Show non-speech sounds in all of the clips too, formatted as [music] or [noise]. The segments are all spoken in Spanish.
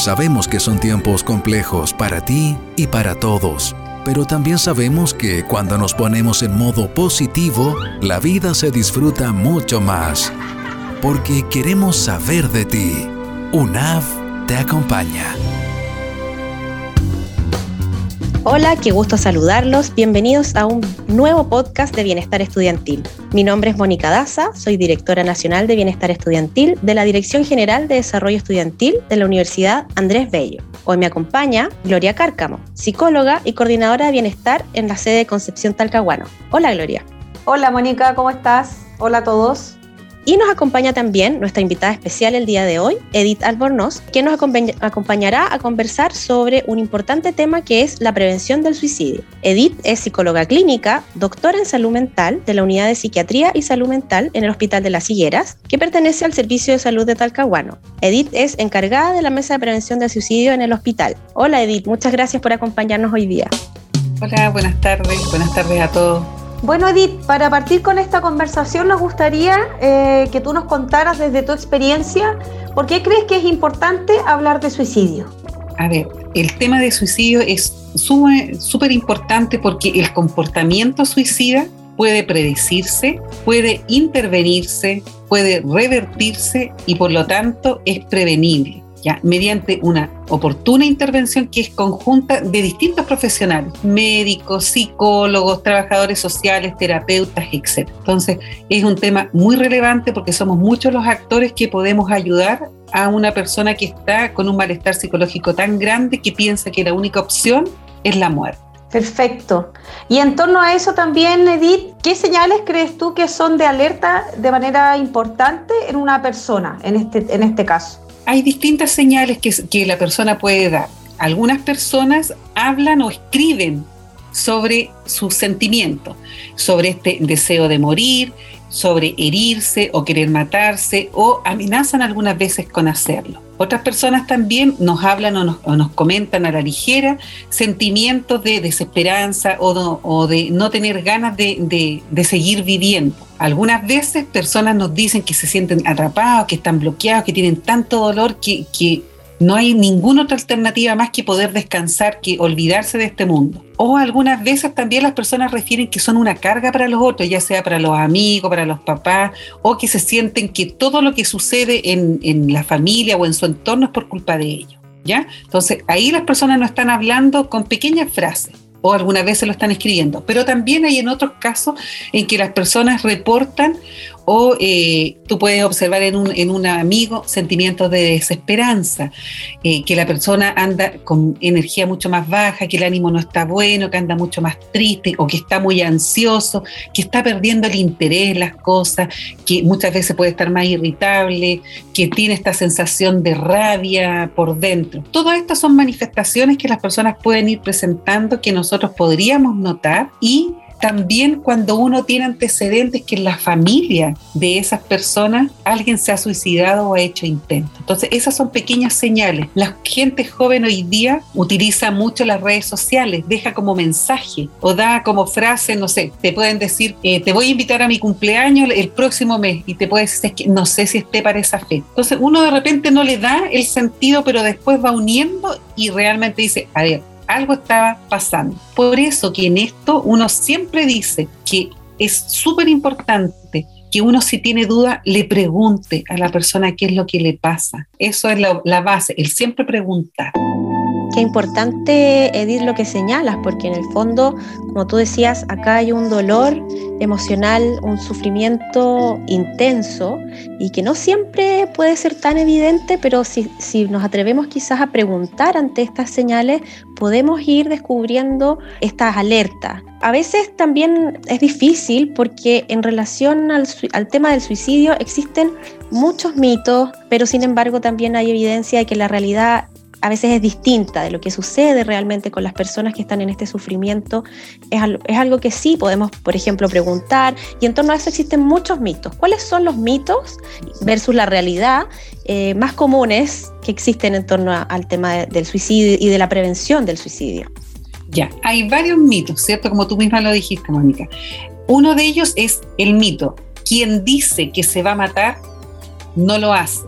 Sabemos que son tiempos complejos para ti y para todos, pero también sabemos que cuando nos ponemos en modo positivo, la vida se disfruta mucho más. Porque queremos saber de ti. UNAV te acompaña. Hola, qué gusto saludarlos. Bienvenidos a un nuevo podcast de Bienestar Estudiantil. Mi nombre es Mónica Daza, soy directora nacional de Bienestar Estudiantil de la Dirección General de Desarrollo Estudiantil de la Universidad Andrés Bello. Hoy me acompaña Gloria Cárcamo, psicóloga y coordinadora de bienestar en la sede de Concepción Talcahuano. Hola, Gloria. Hola, Mónica, ¿cómo estás? Hola a todos. Y nos acompaña también nuestra invitada especial el día de hoy, Edith Albornoz, que nos acompañará a conversar sobre un importante tema que es la prevención del suicidio. Edith es psicóloga clínica, doctora en salud mental de la Unidad de Psiquiatría y Salud Mental en el Hospital de las Higueras, que pertenece al Servicio de Salud de Talcahuano. Edith es encargada de la Mesa de Prevención del Suicidio en el hospital. Hola Edith, muchas gracias por acompañarnos hoy día. Hola, buenas tardes, buenas tardes a todos. Bueno, Edith, para partir con esta conversación nos gustaría eh, que tú nos contaras desde tu experiencia por qué crees que es importante hablar de suicidio. A ver, el tema de suicidio es súper importante porque el comportamiento suicida puede predecirse, puede intervenirse, puede revertirse y por lo tanto es prevenible mediante una oportuna intervención que es conjunta de distintos profesionales, médicos, psicólogos, trabajadores sociales, terapeutas, etc. Entonces, es un tema muy relevante porque somos muchos los actores que podemos ayudar a una persona que está con un malestar psicológico tan grande que piensa que la única opción es la muerte. Perfecto. Y en torno a eso también, Edith, ¿qué señales crees tú que son de alerta de manera importante en una persona, en este, en este caso? Hay distintas señales que, la persona puede dar. Algunas personas hablan o escriben sobre sus sentimientos, sobre este deseo de morir, sobre herirse o querer matarse o amenazan algunas veces con hacerlo. Otras personas también nos hablan o nos, comentan a la ligera sentimientos de desesperanza o, de no tener ganas de, seguir viviendo. Algunas veces personas nos dicen que se sienten atrapados, que están bloqueados, que tienen tanto dolor que, no hay ninguna otra alternativa más que poder descansar, que olvidarse de este mundo. O algunas veces también las personas refieren que son una carga para los otros, ya sea para los amigos, para los papás, o que se sienten que todo lo que sucede en, en la familia o en su entorno es por culpa de ellos. ¿Ya? Entonces ahí las personas no están hablando con pequeñas frases o algunas veces lo están escribiendo, pero también hay en otros casos en que las personas reportan o eh, tú puedes observar en un, en un amigo sentimientos de desesperanza, eh, que la persona anda con energía mucho más baja, que el ánimo no está bueno, que anda mucho más triste o que está muy ansioso, que está perdiendo el interés en las cosas, que muchas veces puede estar más irritable, que tiene esta sensación de rabia por dentro. Todas estas son manifestaciones que las personas pueden ir presentando que nosotros podríamos notar y también cuando uno tiene antecedentes que en la familia de esas personas alguien se ha suicidado o ha hecho intento. Entonces, esas son pequeñas señales. La gente joven hoy día utiliza mucho las redes sociales, deja como mensaje o da como frase, no sé, te pueden decir, eh, te voy a invitar a mi cumpleaños el próximo mes y te puede decir, que no sé si esté para esa fe. Entonces, uno de repente no le da el sentido, pero después va uniendo y realmente dice, a ver, algo estaba pasando. Por eso que en esto uno siempre dice que es súper importante que uno si tiene duda le pregunte a la persona qué es lo que le pasa. Eso es la, la base, el siempre preguntar. Qué importante, Edith, lo que señalas, porque en el fondo, como tú decías, acá hay un dolor emocional, un sufrimiento intenso y que no siempre puede ser tan evidente, pero si, si nos atrevemos quizás a preguntar ante estas señales, podemos ir descubriendo estas alertas. A veces también es difícil porque en relación al, al tema del suicidio existen muchos mitos, pero sin embargo también hay evidencia de que la realidad a veces es distinta de lo que sucede realmente con las personas que están en este sufrimiento, es, algo que sí podemos, por ejemplo, preguntar, y en torno a eso existen muchos mitos. ¿Cuáles son los mitos versus la realidad eh, más comunes que existen en torno al tema del suicidio y de la prevención del suicidio? Ya, hay varios mitos, ¿cierto? Como tú misma lo dijiste, Mónica. Uno de ellos es el mito, quien dice que se va a matar, no lo hace.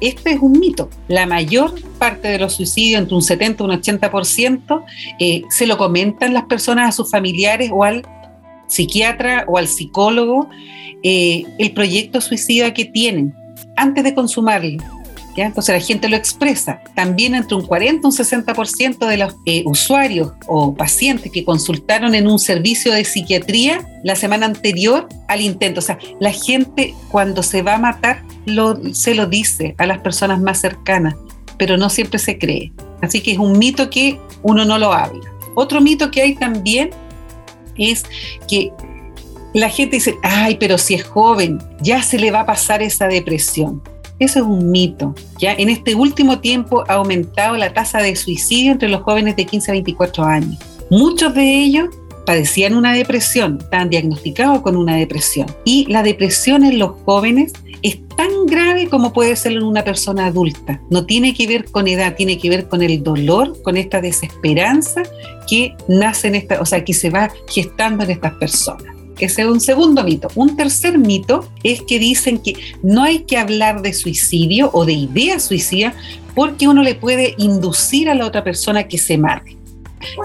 Este es un mito. La mayor parte de los suicidios, entre un 70 y un 80%, eh, se lo comentan las personas a sus familiares o al psiquiatra o al psicólogo eh, el proyecto suicida que tienen antes de consumarlo. Entonces la gente lo expresa. También entre un 40 y un 60% de los eh, usuarios o pacientes que consultaron en un servicio de psiquiatría la semana anterior al intento. O sea, la gente cuando se va a matar se lo dice a las personas más cercanas, pero no siempre se cree. Así que es un mito que uno no lo habla. Otro mito que hay también es que la gente dice, ay, pero si es joven, ya se le va a pasar esa depresión. Eso es un mito. Ya en este último tiempo ha aumentado la tasa de suicidio entre los jóvenes de 15 a 24 años. Muchos de ellos padecían una depresión, estaban diagnosticados con una depresión. Y la depresión en los jóvenes es tan grave como puede ser en una persona adulta. No tiene que ver con edad, tiene que ver con el dolor, con esta desesperanza que nace en esta, o sea, que se va gestando en estas personas. Ese es un segundo mito. Un tercer mito es que dicen que no hay que hablar de suicidio o de idea suicida porque uno le puede inducir a la otra persona que se mate.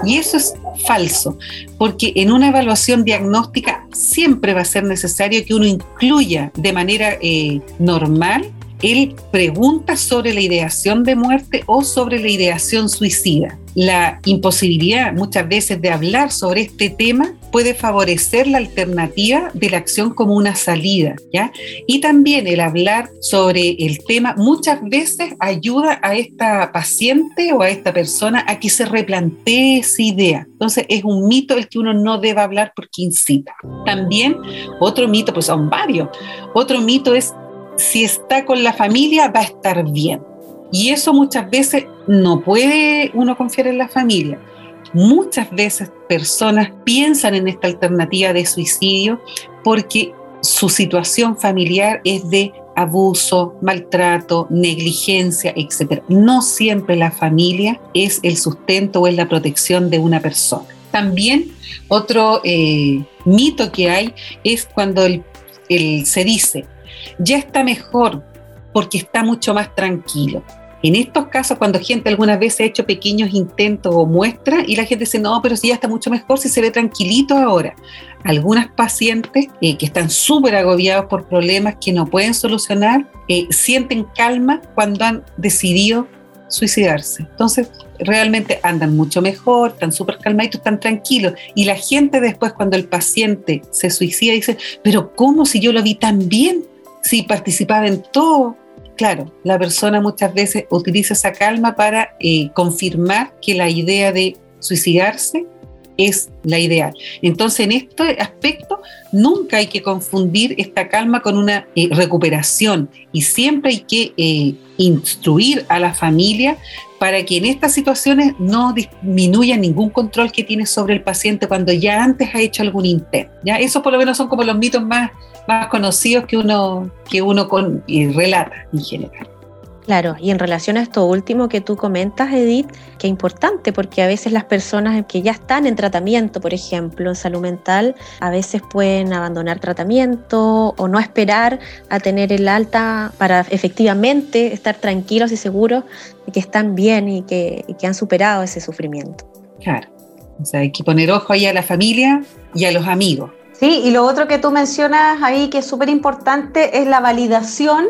Y eso es falso, porque en una evaluación diagnóstica siempre va a ser necesario que uno incluya de manera eh, normal él pregunta sobre la ideación de muerte o sobre la ideación suicida. La imposibilidad muchas veces de hablar sobre este tema puede favorecer la alternativa de la acción como una salida, ¿ya? Y también el hablar sobre el tema muchas veces ayuda a esta paciente o a esta persona a que se replantee esa idea. Entonces es un mito el que uno no debe hablar porque incita. También otro mito, pues son varios. Otro mito es si está con la familia va a estar bien. Y eso muchas veces no puede uno confiar en la familia. Muchas veces personas piensan en esta alternativa de suicidio porque su situación familiar es de abuso, maltrato, negligencia, etc. No siempre la familia es el sustento o es la protección de una persona. También otro eh, mito que hay es cuando se dice, ya está mejor porque está mucho más tranquilo. En estos casos, cuando gente algunas veces ha hecho pequeños intentos o muestras y la gente dice, no, pero si ya está mucho mejor, si se ve tranquilito ahora. Algunas pacientes eh, que están súper agobiados por problemas que no pueden solucionar, eh, sienten calma cuando han decidido suicidarse. Entonces, realmente andan mucho mejor, están súper calmaditos, están tranquilos. Y la gente después, cuando el paciente se suicida, dice, pero ¿cómo si yo lo vi tan bien? Si participaba en todo, claro, la persona muchas veces utiliza esa calma para eh, confirmar que la idea de suicidarse es la ideal. Entonces, en este aspecto, nunca hay que confundir esta calma con una eh, recuperación y siempre hay que eh, instruir a la familia para que en estas situaciones no disminuya ningún control que tiene sobre el paciente cuando ya antes ha hecho algún intento. ¿ya? Esos por lo menos son como los mitos más, más conocidos que uno, que uno con, relata en general. Claro, y en relación a esto último que tú comentas, Edith, que es importante porque a veces las personas que ya están en tratamiento, por ejemplo, en salud mental, a veces pueden abandonar tratamiento o no esperar a tener el alta para efectivamente estar tranquilos y seguros de que están bien y que, y que han superado ese sufrimiento. Claro, o sea, hay que poner ojo ahí a la familia y a los amigos. Sí, y lo otro que tú mencionas ahí que es súper importante es la validación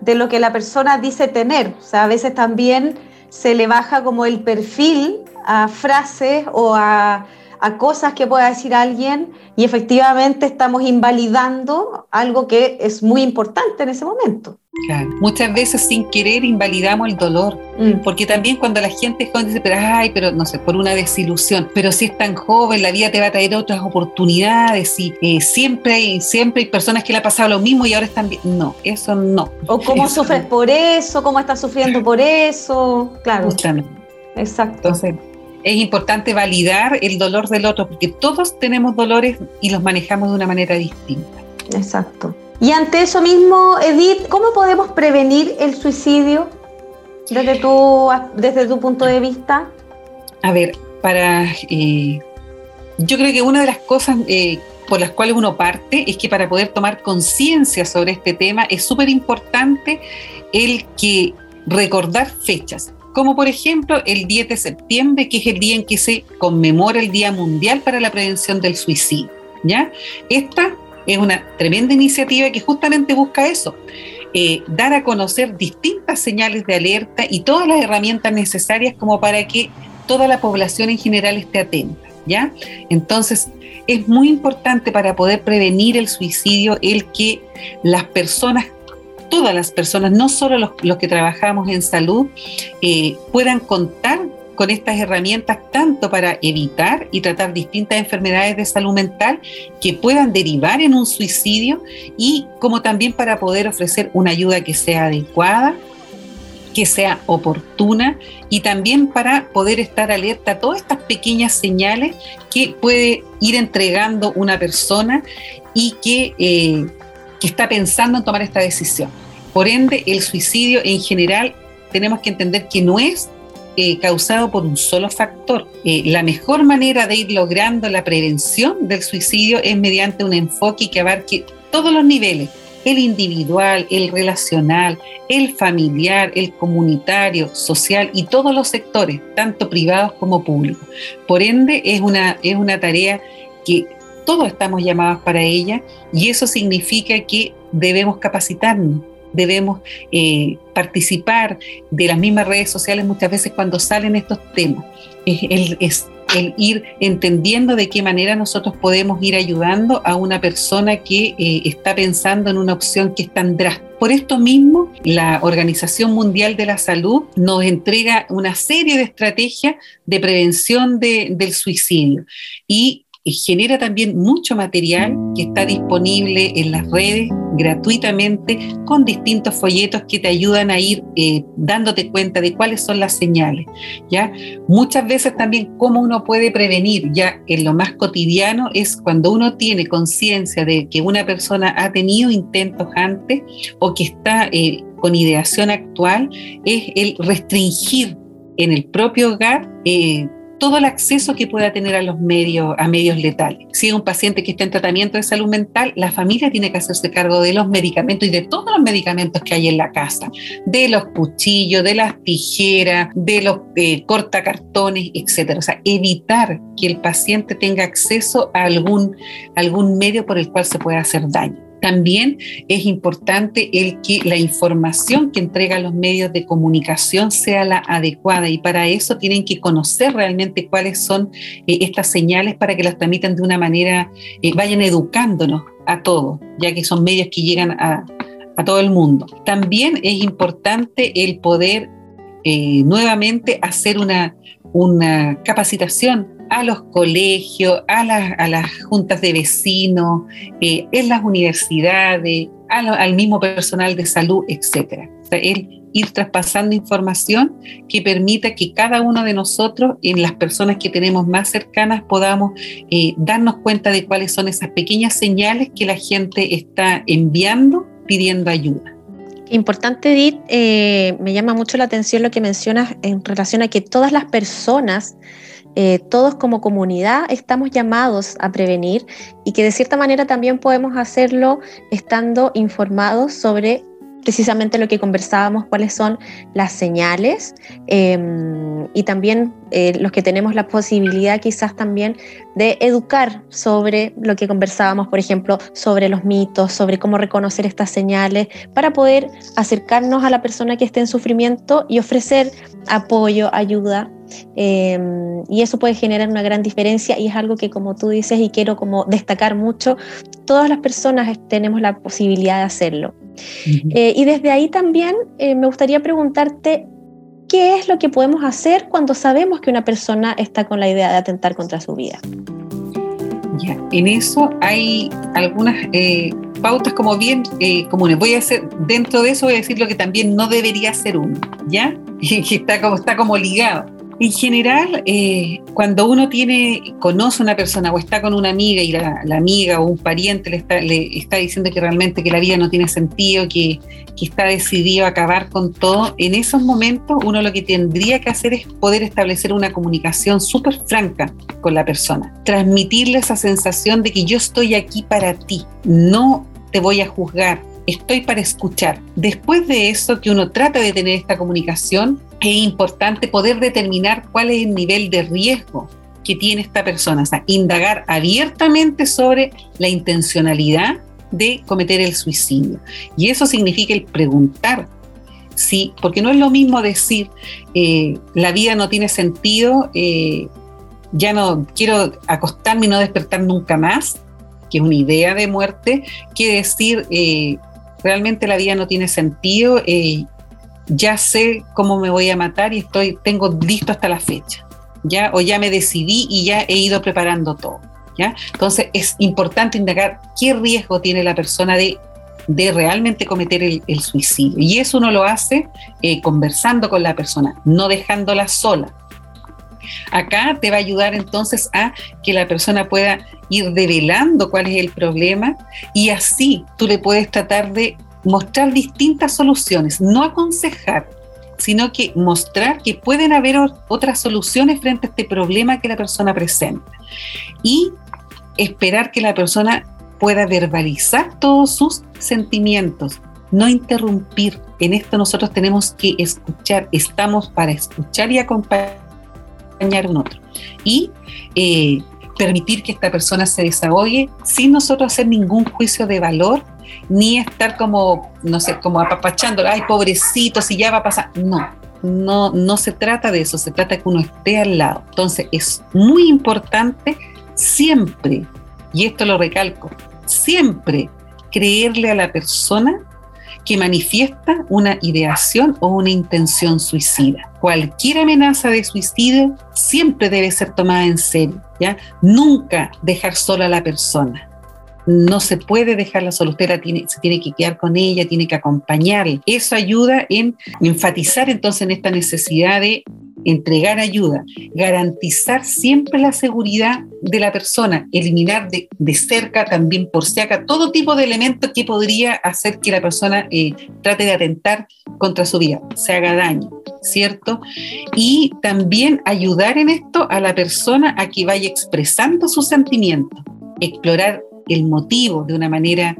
de lo que la persona dice tener. O sea, a veces también se le baja como el perfil a frases o a, cosas que pueda decir alguien y efectivamente estamos invalidando algo que es muy importante en ese momento. Muchas veces sin querer invalidamos el dolor, mm. porque también cuando la gente es joven dice, pero ay, pero no sé, por una desilusión, pero si es tan joven, la vida te va a traer otras oportunidades y eh, siempre, hay, siempre hay personas que le ha pasado lo mismo y ahora están bien. No, eso no. O cómo sufres por eso, cómo estás sufriendo por eso, claro. Exacto. Entonces, es importante validar el dolor del otro, porque todos tenemos dolores y los manejamos de una manera distinta. Exacto. Y ante eso mismo, Edith, ¿cómo podemos prevenir el suicidio desde tu, desde tu punto de vista? A ver, para... Eh, yo creo que una de las cosas eh, por las cuales uno parte es que para poder tomar conciencia sobre este tema es súper importante el que recordar fechas, como por ejemplo el 10 de septiembre, que es el día en que se conmemora el Día Mundial para la Prevención del Suicidio. ¿ya? Esta es una tremenda iniciativa que justamente busca eso, eh, dar a conocer distintas señales de alerta y todas las herramientas necesarias como para que toda la población en general esté atenta. ¿ya? Entonces, es muy importante para poder prevenir el suicidio el que las personas todas las personas, no solo los, que trabajamos en salud, eh, puedan contar con estas herramientas tanto para evitar y tratar distintas enfermedades de salud mental que puedan derivar en un suicidio y como también para poder ofrecer una ayuda que sea adecuada, que sea oportuna y también para poder estar alerta a todas estas pequeñas señales que puede ir entregando una persona y que, eh, que está pensando en tomar esta decisión. Por ende, el suicidio en general tenemos que entender que no es eh, causado por un solo factor. Eh, la mejor manera de ir logrando la prevención del suicidio es mediante un enfoque que abarque todos los niveles, el individual, el relacional, el familiar, el comunitario, social y todos los sectores, tanto privados como públicos. Por ende, es una, es una tarea que todos estamos llamados para ella y eso significa que debemos capacitarnos, debemos eh, participar de las mismas redes sociales muchas veces cuando salen estos temas. Es el, ir entendiendo de qué manera nosotros podemos ir ayudando a una persona que eh, está pensando en una opción que es tan drástica. Por esto mismo, la Organización Mundial de la Salud nos entrega una serie de estrategias de prevención del suicidio y genera también mucho material que está disponible en las redes gratuitamente con distintos folletos que te ayudan a ir eh, dándote cuenta de cuáles son las señales. ¿ya? Muchas veces también cómo uno puede prevenir, ya en lo más cotidiano, es cuando uno tiene conciencia de que una persona ha tenido intentos antes o que está eh, con ideación actual, es el restringir en el propio hogar. Eh, todo el acceso que pueda tener a los medios, a medios letales. Si es un paciente que está en tratamiento de salud mental, la familia tiene que hacerse cargo de los medicamentos y de todos los medicamentos que hay en la casa, de los cuchillos, de las tijeras, de los eh, cortacartones, etcétera. O sea, evitar que el paciente tenga acceso a algún, algún medio por el cual se pueda hacer daño. También es importante el que la información que entregan los medios de comunicación sea la adecuada y para eso tienen que conocer realmente cuáles son eh, estas señales para que las transmitan de una manera, eh, vayan educándonos a todos, ya que son medios que llegan a, todo el mundo. También es importante el poder eh, nuevamente hacer una, una capacitación a los colegios, a, las juntas de vecinos, eh, en las universidades, al mismo personal de salud, etc. O sea, el ir traspasando información que permita que cada uno de nosotros, en las personas que tenemos más cercanas, podamos eh, darnos cuenta de cuáles son esas pequeñas señales que la gente está enviando pidiendo ayuda. Importante, Edith, eh, me llama mucho la atención lo que mencionas en relación a que todas las personas eh, todos como comunidad estamos llamados a prevenir y que de cierta manera también podemos hacerlo estando informados sobre precisamente lo que conversábamos, cuáles son las señales em, y también eh, los que tenemos la posibilidad quizás también de educar sobre lo que conversábamos, por ejemplo, sobre los mitos, sobre cómo reconocer estas señales, para poder acercarnos a la persona que esté en sufrimiento y ofrecer apoyo, ayuda. Em, y eso puede generar una gran diferencia y es algo que como tú dices y quiero como destacar mucho, todas las personas tenemos la posibilidad de hacerlo. Eh, y desde ahí también eh, me gustaría preguntarte, ¿qué es lo que podemos hacer cuando sabemos que una persona está con la idea de atentar contra su vida? Ya, en eso hay algunas eh, pautas como bien comunes. Voy a hacer, dentro de eso voy a decir lo que también no debería ser uno, ¿ya? [laughs] que está como, está como ligado. En general, eh, cuando uno tiene, conoce a una persona o está con una amiga y la, amiga o un pariente le está, le está, diciendo que realmente que la vida no tiene sentido, que, que, está decidido a acabar con todo, en esos momentos uno lo que tendría que hacer es poder establecer una comunicación súper franca con la persona, transmitirle esa sensación de que yo estoy aquí para ti, no te voy a juzgar, estoy para escuchar. Después de eso, que uno trata de tener esta comunicación, es importante poder determinar cuál es el nivel de riesgo que tiene esta persona, o sea, indagar abiertamente sobre la intencionalidad de cometer el suicidio. Y eso significa el preguntar, sí, porque no es lo mismo decir, eh, la vida no tiene sentido, eh, ya no quiero acostarme y no despertar nunca más, que es una idea de muerte, que decir, eh, realmente la vida no tiene sentido, ya sé cómo me voy a matar y estoy, tengo listo hasta la fecha, ¿ya? O ya me decidí y ya he ido preparando todo, ¿ya? Entonces es importante indagar qué riesgo tiene la persona de, de realmente cometer el, suicidio. Y eso uno lo hace eh, conversando con la persona, no dejándola sola. Acá te va a ayudar entonces a que la persona pueda ir develando cuál es el problema y así tú le puedes tratar de mostrar distintas soluciones, no aconsejar, sino que mostrar que pueden haber otras soluciones frente a este problema que la persona presenta. Y esperar que la persona pueda verbalizar todos sus sentimientos, no interrumpir. En esto nosotros tenemos que escuchar, estamos para escuchar y acompañar a un otro. Y eh, permitir que esta persona se desahogue sin nosotros hacer ningún juicio de valor ni estar como, no sé, como apapachando, ay, pobrecito, si ya va a pasar. No, no, no se trata de eso, se trata de que uno esté al lado. Entonces es muy importante siempre, y esto lo recalco, siempre creerle a la persona que manifiesta una ideación o una intención suicida. Cualquier amenaza de suicidio siempre debe ser tomada en serio, ¿ya? Nunca dejar sola a la persona no se puede dejarla tiene, se tiene que quedar con ella, tiene que acompañarla. Eso ayuda en enfatizar entonces en esta necesidad de entregar ayuda, garantizar siempre la seguridad de la persona, eliminar de, cerca también por si acá todo tipo de elementos que podría hacer que la persona eh, trate de atentar contra su vida, se haga daño, ¿cierto? Y también ayudar en esto a la persona a que vaya expresando sus sentimientos, explorar el motivo de una manera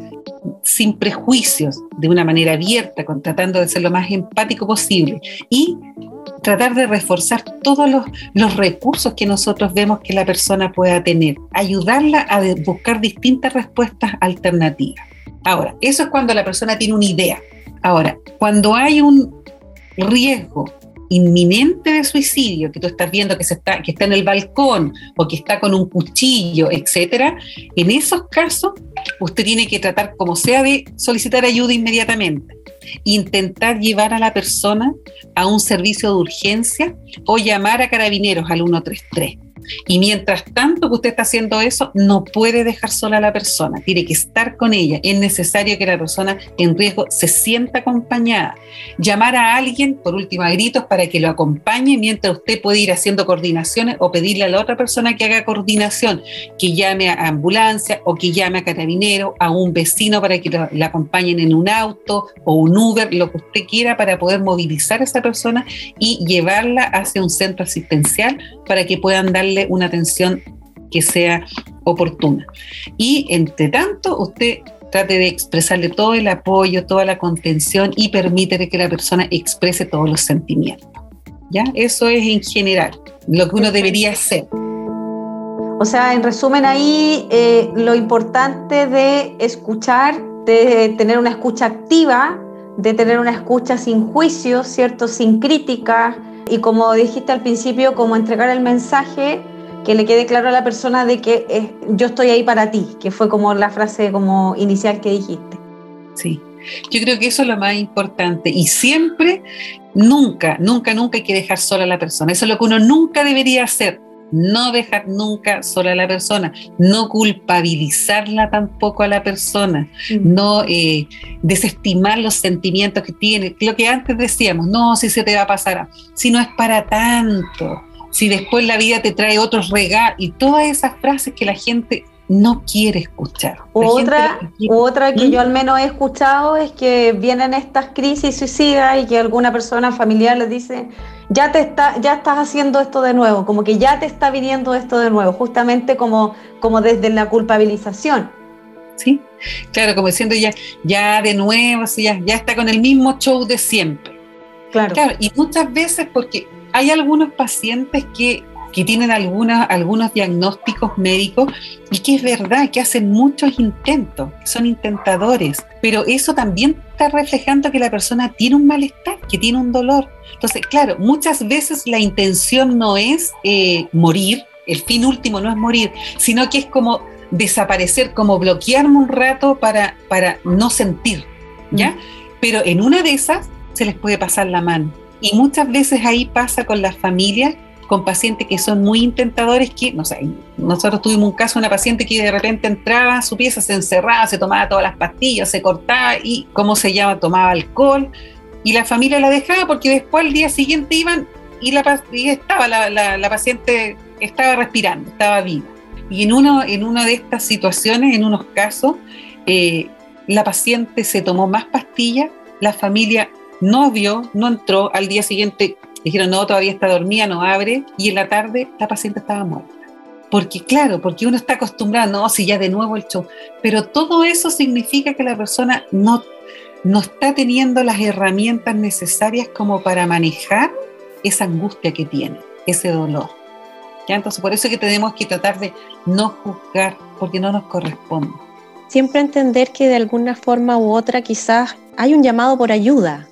sin prejuicios, de una manera abierta, tratando de ser lo más empático posible y tratar de reforzar todos los, los, recursos que nosotros vemos que la persona pueda tener, ayudarla a buscar distintas respuestas alternativas. Ahora, eso es cuando la persona tiene una idea. Ahora, cuando hay un riesgo inminente de suicidio, que tú estás viendo que, se está, que está en el balcón o que está con un cuchillo, etcétera, en esos casos usted tiene que tratar como sea de solicitar ayuda inmediatamente. Intentar llevar a la persona a un servicio de urgencia o llamar a carabineros al 133 y mientras tanto que usted está haciendo eso, no puede dejar sola a la persona, tiene que estar con ella. Es necesario que la persona en riesgo se sienta acompañada. Llamar a alguien, por último, a gritos para que lo acompañe mientras usted puede ir haciendo coordinaciones o pedirle a la otra persona que haga coordinación, que llame a ambulancia o que llame a carabinero, a un vecino para que la acompañen en un auto o un Uber, lo que usted quiera para poder movilizar a esa persona y llevarla hacia un centro asistencial para que puedan darle una atención que sea oportuna. Y entre tanto, usted trate de expresarle todo el apoyo, toda la contención y permite que la persona exprese todos los sentimientos. ¿Ya? Eso es en general lo que uno debería hacer. O sea, en resumen ahí, eh, lo importante de escuchar, de tener una escucha activa, de tener una escucha sin juicio, ¿cierto? Sin crítica, y como dijiste al principio, como entregar el mensaje que le quede claro a la persona de que eh, yo estoy ahí para ti, que fue como la frase como inicial que dijiste. Sí, yo creo que eso es lo más importante y siempre, nunca, nunca, nunca hay que dejar sola a la persona. Eso es lo que uno nunca debería hacer. No dejar nunca sola a la persona, no culpabilizarla tampoco a la persona, mm. no eh, desestimar los sentimientos que tiene. Lo que antes decíamos, no, si se te va a pasar, si no es para tanto si después la vida te trae otros regalos y todas esas frases que la gente no quiere escuchar. otra, otra que ¿Mm? yo al menos he escuchado es que vienen estas crisis suicidas y que alguna persona familiar les dice, ya, te está, ya estás haciendo esto de nuevo, como que ya te está viniendo esto de nuevo, justamente como, como desde la culpabilización. Sí, claro, como diciendo ya, ya de nuevo, ya, ya está con el mismo show de siempre. Claro. claro. Y muchas veces porque hay algunos pacientes que que tienen algunos diagnósticos médicos y que es verdad que hacen muchos intentos, son intentadores, pero eso también está reflejando que la persona tiene un malestar, que tiene un dolor. Entonces, claro, muchas veces la intención no es eh, morir, el fin último no es morir, sino que es como desaparecer, como bloquearme un rato para, para no sentir, ¿ya? Mm. Pero en una de esas se les puede pasar la mano. Y muchas veces ahí pasa con las familias con pacientes que son muy intentadores, que, no sé, nosotros tuvimos un caso de una paciente que de repente entraba su pieza, se encerraba, se tomaba todas las pastillas, se cortaba y, ¿cómo se llama?, tomaba alcohol y la familia la dejaba porque después al día siguiente iban y, la, estaba la, paciente, estaba respirando, estaba viva. Y en, uno, una de estas situaciones, en unos casos, eh, la paciente se tomó más pastillas, la familia no vio, no entró, al día siguiente Dijeron, no, todavía está dormida, no abre. Y en la tarde la paciente estaba muerta. Porque claro, porque uno está acostumbrado, no, si ya de nuevo el show. Pero todo eso significa que la persona no, no está teniendo las herramientas necesarias como para manejar esa angustia que tiene, ese dolor. ¿Ya? Entonces, por eso es que tenemos que tratar de no juzgar, porque no nos corresponde. Siempre entender que de alguna forma u otra quizás hay un llamado por ayuda.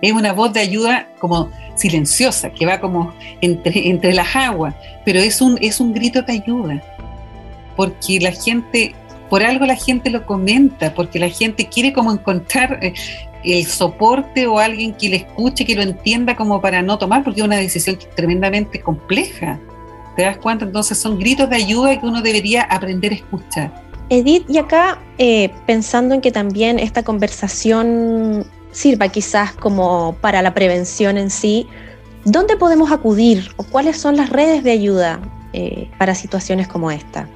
Es una voz de ayuda como silenciosa, que va como entre, entre las aguas, pero es un, es un grito de ayuda, porque la gente, por algo la gente lo comenta, porque la gente quiere como encontrar eh, el soporte o alguien que le escuche, que lo entienda como para no tomar, porque es una decisión tremendamente compleja. ¿Te das cuenta? Entonces son gritos de ayuda que uno debería aprender a escuchar. Edith, y acá eh, pensando en que también esta conversación sirva quizás como para la prevención en sí, ¿dónde podemos acudir o cuáles son las redes de ayuda eh, para situaciones como esta?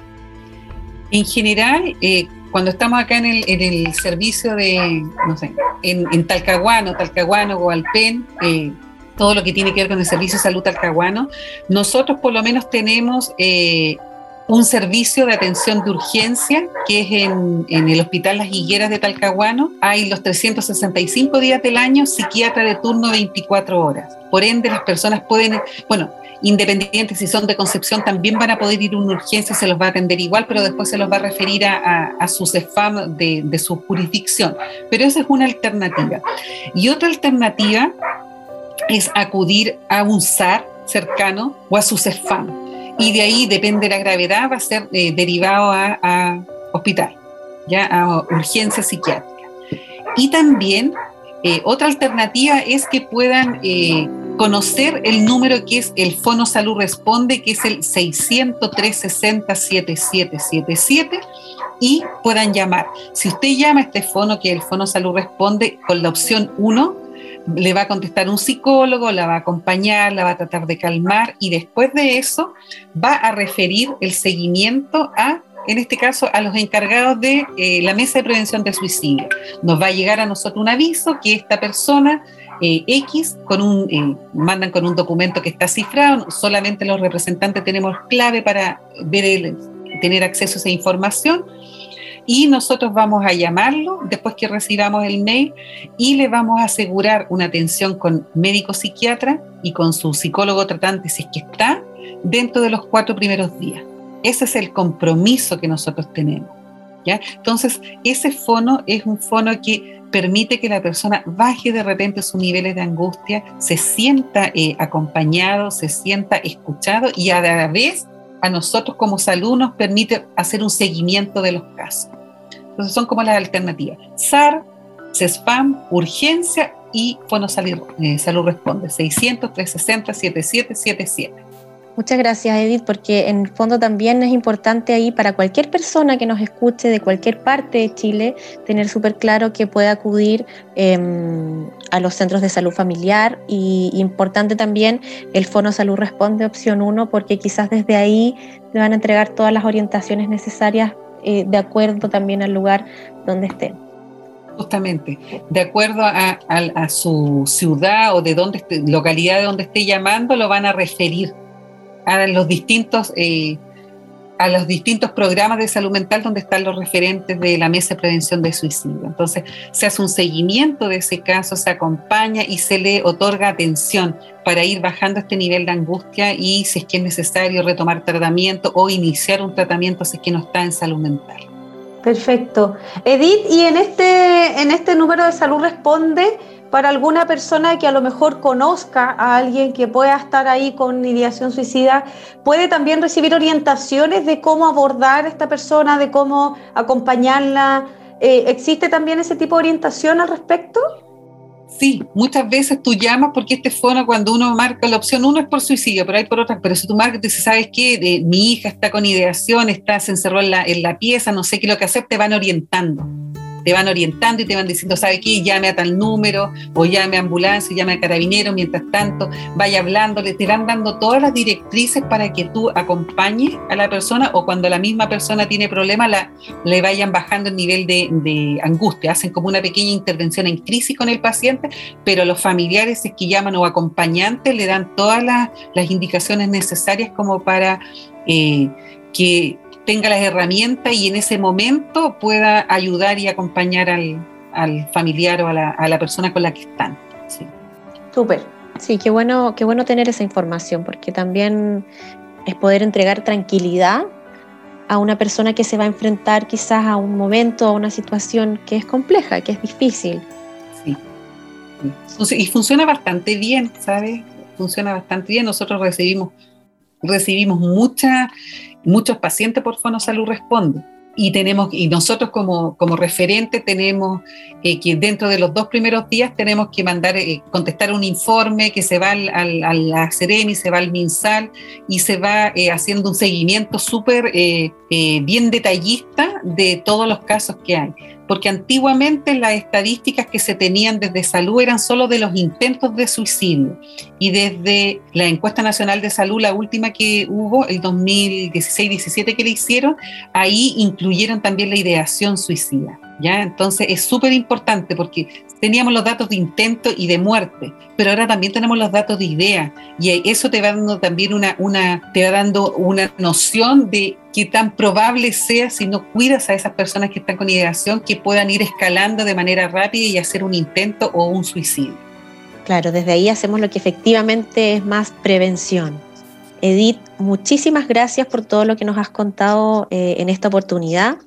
En general, eh, cuando estamos acá en el, servicio de, no sé, en, Talcahuano, Talcahuano o Alpen, eh, todo lo que tiene que ver con el servicio de salud talcahuano, nosotros por lo menos tenemos un servicio de atención de urgencia que es en, el Hospital Las Higueras de Talcahuano. Hay los 365 días del año psiquiatra de turno 24 horas. Por ende, las personas pueden, bueno, independientes si son de Concepción, también van a poder ir a una urgencia, se los va a atender igual, pero después se los va a referir a, sus SFAM de, su jurisdicción. Pero esa es una alternativa. Y otra alternativa es acudir a un SAR cercano o a su CEFAM y de ahí, depende de la gravedad, va a ser eh, derivado a, hospital, ya a urgencia psiquiátrica. Y también eh, otra alternativa es que puedan eh, conocer el número que es el Fono Salud Responde, que es el 603 60 7777 y puedan llamar. Si usted llama a este fono, que es el Fono Salud Responde, con la opción 1, le va a contestar un psicólogo, la va a acompañar, la va a tratar de calmar y después de eso va a referir el seguimiento a, en este caso, a los encargados de eh, la mesa de prevención del suicidio. Nos va a llegar a nosotros un aviso que esta persona eh, X con un, eh, mandan con un documento que está cifrado, solamente los representantes tenemos clave para ver el, tener acceso a esa información y nosotros vamos a llamarlo después que recibamos el mail y le vamos a asegurar una atención con médico psiquiatra y con su psicólogo tratante si es que está dentro de los cuatro primeros días. Ese es el compromiso que nosotros tenemos. ¿ya? Entonces, ese fono es un fono que permite que la persona baje de repente sus niveles de angustia, se sienta eh, acompañado, se sienta escuchado y a la vez a nosotros como salud nos permite hacer un seguimiento de los casos. Entonces son como las alternativas. SAR, CESPAM, urgencia y Fono Salud, eh, Salud Responde, 600-360-7777. Muchas gracias, Edith, porque en el fondo también es importante ahí para cualquier persona que nos escuche de cualquier parte de Chile tener súper claro que puede acudir em, a los centros de salud familiar y importante también el Fono Salud Responde opción 1 porque quizás desde ahí le van a entregar todas las orientaciones necesarias eh, de acuerdo también al lugar donde estén. Justamente, de acuerdo a, su ciudad o de dónde localidad de donde esté llamando, lo van a referir a los distintos eh, a los distintos programas de salud mental donde están los referentes de la mesa de prevención de suicidio. Entonces, se hace un seguimiento de ese caso, se acompaña y se le otorga atención para ir bajando este nivel de angustia y si es que es necesario retomar tratamiento o iniciar un tratamiento si es que no está en salud mental. Perfecto. Edith, y en este, en este número de salud responde, para alguna persona que a lo mejor conozca a alguien que pueda estar ahí con ideación suicida, puede también recibir orientaciones de cómo abordar a esta persona, de cómo acompañarla. Eh, ¿Existe también ese tipo de orientación al respecto? Sí, muchas veces tú llamas porque este fono cuando uno marca la opción, uno es por suicidio, pero hay por otras, pero si tú marcas y dices, ¿sabes qué? Mi hija está con ideación, está, se encerró en la, en la pieza, no sé qué lo que hacer, te van orientando te van orientando y te van diciendo, ¿sabe qué? Llame a tal número o llame a ambulancia, llame a carabinero, mientras tanto vaya hablándole, te van dando todas las directrices para que tú acompañes a la persona o cuando la misma persona tiene problemas la, le vayan bajando el nivel de, angustia, hacen como una pequeña intervención en crisis con el paciente, pero los familiares es que llaman o acompañantes le dan todas las, las indicaciones necesarias como para... Eh, que tenga las herramientas y en ese momento pueda ayudar y acompañar al, familiar o a la, persona con la que están. Sí. Súper. Sí, qué bueno, qué bueno tener esa información, porque también es poder entregar tranquilidad a una persona que se va a enfrentar quizás a un momento, a una situación que es compleja, que es difícil. Sí. Y funciona bastante bien, ¿sabes? Funciona bastante bien. Nosotros recibimos, recibimos mucha muchos pacientes por Fono Salud responden. Y, tenemos, y nosotros como, como referente tenemos eh, que dentro de los dos primeros días tenemos que mandar, eh, contestar un informe que se va al, al, a la Ceremi, se va al MinSal y se va eh, haciendo un seguimiento súper bien detallista de todos los casos que hay porque antiguamente las estadísticas que se tenían desde salud eran solo de los intentos de suicidio y desde la encuesta nacional de salud, la última que hubo, el 2016-17 que le hicieron, ahí incluyeron también la ideación suicida. ¿Ya? Entonces es súper importante porque teníamos los datos de intento y de muerte, pero ahora también tenemos los datos de idea y eso te va dando también una, una, te va dando una noción de qué tan probable sea si no cuidas a esas personas que están con ideación que puedan ir escalando de manera rápida y hacer un intento o un suicidio. Claro, desde ahí hacemos lo que efectivamente es más prevención. Edith, muchísimas gracias por todo lo que nos has contado eh, en esta oportunidad.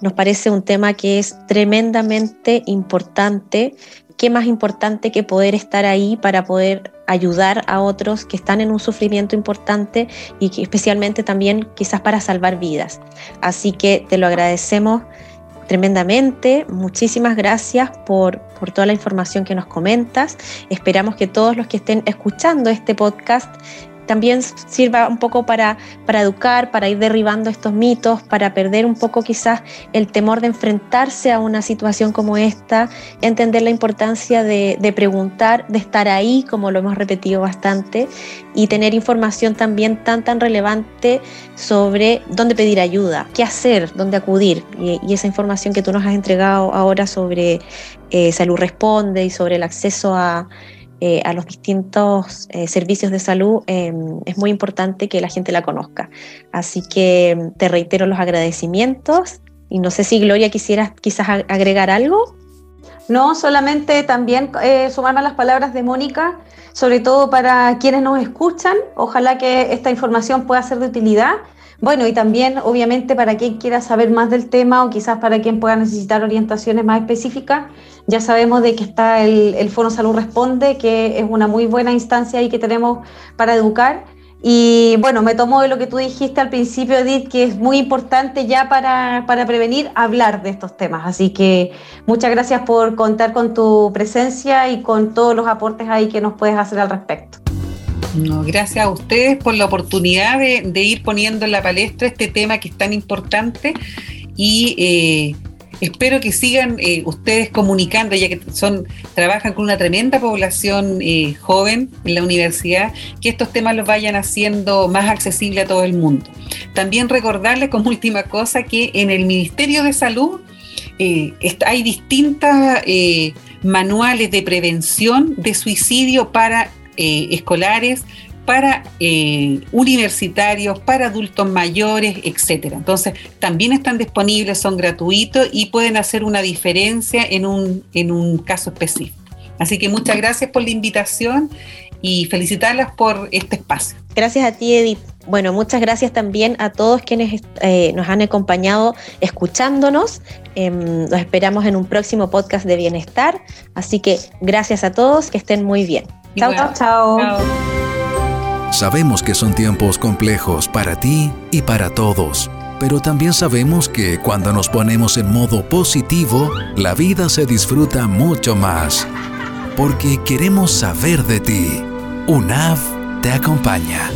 Nos parece un tema que es tremendamente importante. ¿Qué más importante que poder estar ahí para poder ayudar a otros que están en un sufrimiento importante y que especialmente también quizás para salvar vidas? Así que te lo agradecemos tremendamente. Muchísimas gracias por, por, toda la información que nos comentas. Esperamos que todos los que estén escuchando este podcast también sirva un poco para, para educar, para ir derribando estos mitos, para perder un poco quizás el temor de enfrentarse a una situación como esta, entender la importancia de, preguntar, de estar ahí, como lo hemos repetido bastante, y tener información también tan, tan relevante sobre dónde pedir ayuda, qué hacer, dónde acudir. Y, esa información que tú nos has entregado ahora sobre eh, Salud Responde y sobre el acceso a eh, a los distintos eh, servicios de salud, em, es muy importante que la gente la conozca. Así que em, te reitero los agradecimientos y no sé si Gloria quisieras quizás agregar algo. No, solamente también eh, sumarme a las palabras de Mónica, sobre todo para quienes nos escuchan. Ojalá que esta información pueda ser de utilidad. Bueno, y también obviamente para quien quiera saber más del tema o quizás para quien pueda necesitar orientaciones más específicas, ya sabemos de que está el, el Foro Salud Responde, que es una muy buena instancia ahí que tenemos para educar. Y bueno, me tomo de lo que tú dijiste al principio, Edith, que es muy importante ya para, para, prevenir hablar de estos temas. Así que muchas gracias por contar con tu presencia y con todos los aportes ahí que nos puedes hacer al respecto. Gracias a ustedes por la oportunidad de, ir poniendo en la palestra este tema que es tan importante y eh, espero que sigan eh, ustedes comunicando, ya que son trabajan con una tremenda población eh, joven en la universidad, que estos temas los vayan haciendo más accesibles a todo el mundo. También recordarles como última cosa que en el Ministerio de Salud hay distintas manuales de prevención de suicidio para escolares, para eh, universitarios, para adultos mayores, etcétera. Entonces, también están disponibles, son gratuitos y pueden hacer una diferencia en un, en un caso específico. Así que muchas gracias por la invitación y felicitarlas por este espacio. Gracias a ti, Edith. Bueno, muchas gracias también a todos quienes eh, nos han acompañado escuchándonos. Los esperamos en un próximo podcast de bienestar. Así que gracias a todos, que estén muy bien. Chao, chao. chao. Sabemos que son tiempos complejos para ti y para todos, pero también sabemos que cuando nos ponemos en modo positivo, la vida se disfruta mucho más. Porque queremos saber de ti. UNAV te acompaña.